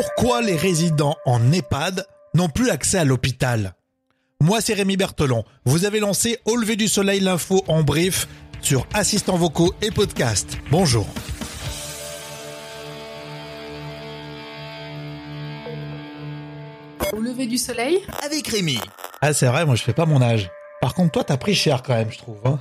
Pourquoi les résidents en EHPAD n'ont plus accès à l'hôpital Moi, c'est Rémi Berthelon. Vous avez lancé Au lever du soleil l'info en brief sur assistants vocaux et podcast. Bonjour. Au lever du soleil? Avec Rémi. Ah, c'est vrai, moi je fais pas mon âge. Par contre, toi, t'as pris cher quand même, je trouve. hein.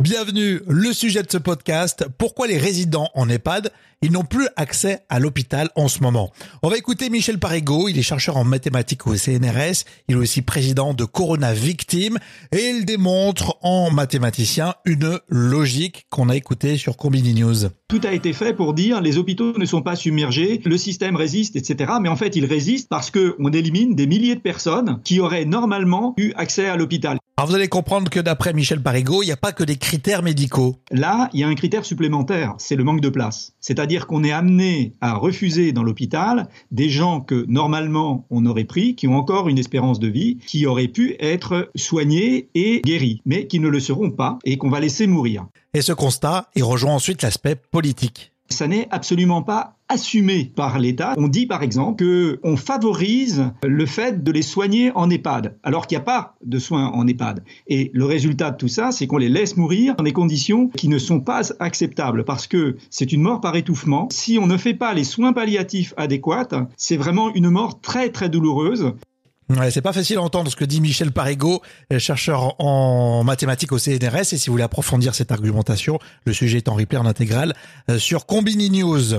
Bienvenue, le sujet de ce podcast, pourquoi les résidents en EHPAD, ils n'ont plus accès à l'hôpital en ce moment. On va écouter Michel Parigo, il est chercheur en mathématiques au CNRS, il est aussi président de Corona Victime, et il démontre en mathématicien une logique qu'on a écoutée sur Combini News. Tout a été fait pour dire les hôpitaux ne sont pas submergés, le système résiste, etc. Mais en fait, il résiste parce qu'on élimine des milliers de personnes qui auraient normalement eu accès à l'hôpital. Alors vous allez comprendre que d'après Michel Parigo, il n'y a pas que des critères médicaux. Là, il y a un critère supplémentaire, c'est le manque de place. C'est-à-dire qu'on est amené à refuser dans l'hôpital des gens que normalement on aurait pris, qui ont encore une espérance de vie, qui auraient pu être soignés et guéris, mais qui ne le seront pas et qu'on va laisser mourir. Et ce constat, il rejoint ensuite l'aspect politique. Ça n'est absolument pas assumé par l'État. On dit par exemple que on favorise le fait de les soigner en EHPAD, alors qu'il n'y a pas de soins en EHPAD. Et le résultat de tout ça, c'est qu'on les laisse mourir dans des conditions qui ne sont pas acceptables, parce que c'est une mort par étouffement. Si on ne fait pas les soins palliatifs adéquats, c'est vraiment une mort très très douloureuse. Ouais, c'est pas facile à entendre ce que dit Michel Parigo, chercheur en mathématiques au CNRS. Et si vous voulez approfondir cette argumentation, le sujet est en replay en intégrale euh, sur Combini News.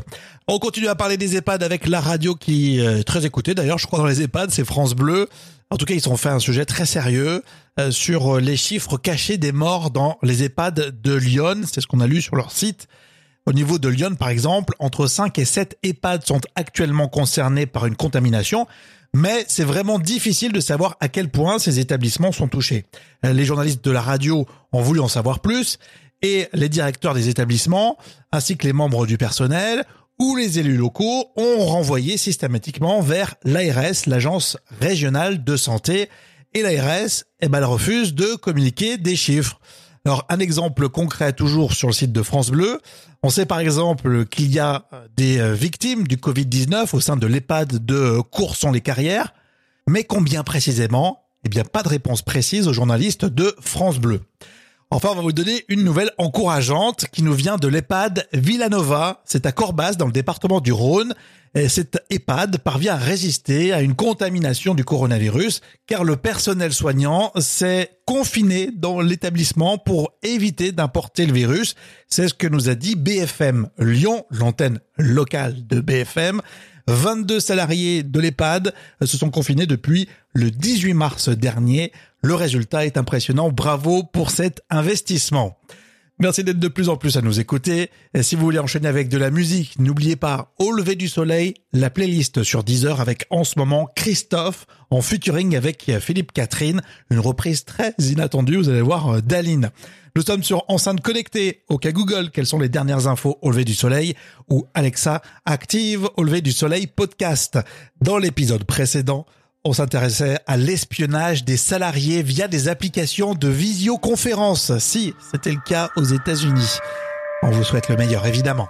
On continue à parler des EHPAD avec la radio qui est très écoutée. D'ailleurs, je crois dans les EHPAD, c'est France Bleu. En tout cas, ils ont fait un sujet très sérieux euh, sur les chiffres cachés des morts dans les EHPAD de Lyon. C'est ce qu'on a lu sur leur site. Au niveau de Lyon, par exemple, entre 5 et 7 EHPAD sont actuellement concernés par une contamination mais c'est vraiment difficile de savoir à quel point ces établissements sont touchés. Les journalistes de la radio ont voulu en savoir plus et les directeurs des établissements, ainsi que les membres du personnel ou les élus locaux ont renvoyé systématiquement vers l'ARS, l'agence régionale de santé, et l'ARS, eh ben, refuse de communiquer des chiffres. Alors, un exemple concret toujours sur le site de France Bleu. On sait par exemple qu'il y a des victimes du Covid-19 au sein de l'EHPAD de Courson-les-Carrières. Mais combien précisément? Eh bien, pas de réponse précise aux journalistes de France Bleu. Enfin, on va vous donner une nouvelle encourageante qui nous vient de l'EHPAD Villanova. C'est à Corbas, dans le département du Rhône. Et cette EHPAD parvient à résister à une contamination du coronavirus car le personnel soignant s'est confiné dans l'établissement pour éviter d'importer le virus. C'est ce que nous a dit BFM Lyon, l'antenne locale de BFM. 22 salariés de l'EHPAD se sont confinés depuis le 18 mars dernier. Le résultat est impressionnant. Bravo pour cet investissement. Merci d'être de plus en plus à nous écouter. Si vous voulez enchaîner avec de la musique, n'oubliez pas Au lever du soleil, la playlist sur Deezer avec en ce moment Christophe en featuring avec Philippe Catherine, une reprise très inattendue, vous allez voir d'Aline. Nous sommes sur enceinte connectée au cas Google, quelles sont les dernières infos au lever du soleil ou Alexa active au lever du soleil podcast. Dans l'épisode précédent, on s'intéressait à l'espionnage des salariés via des applications de visioconférence. Si, c'était le cas aux États-Unis. On vous souhaite le meilleur, évidemment.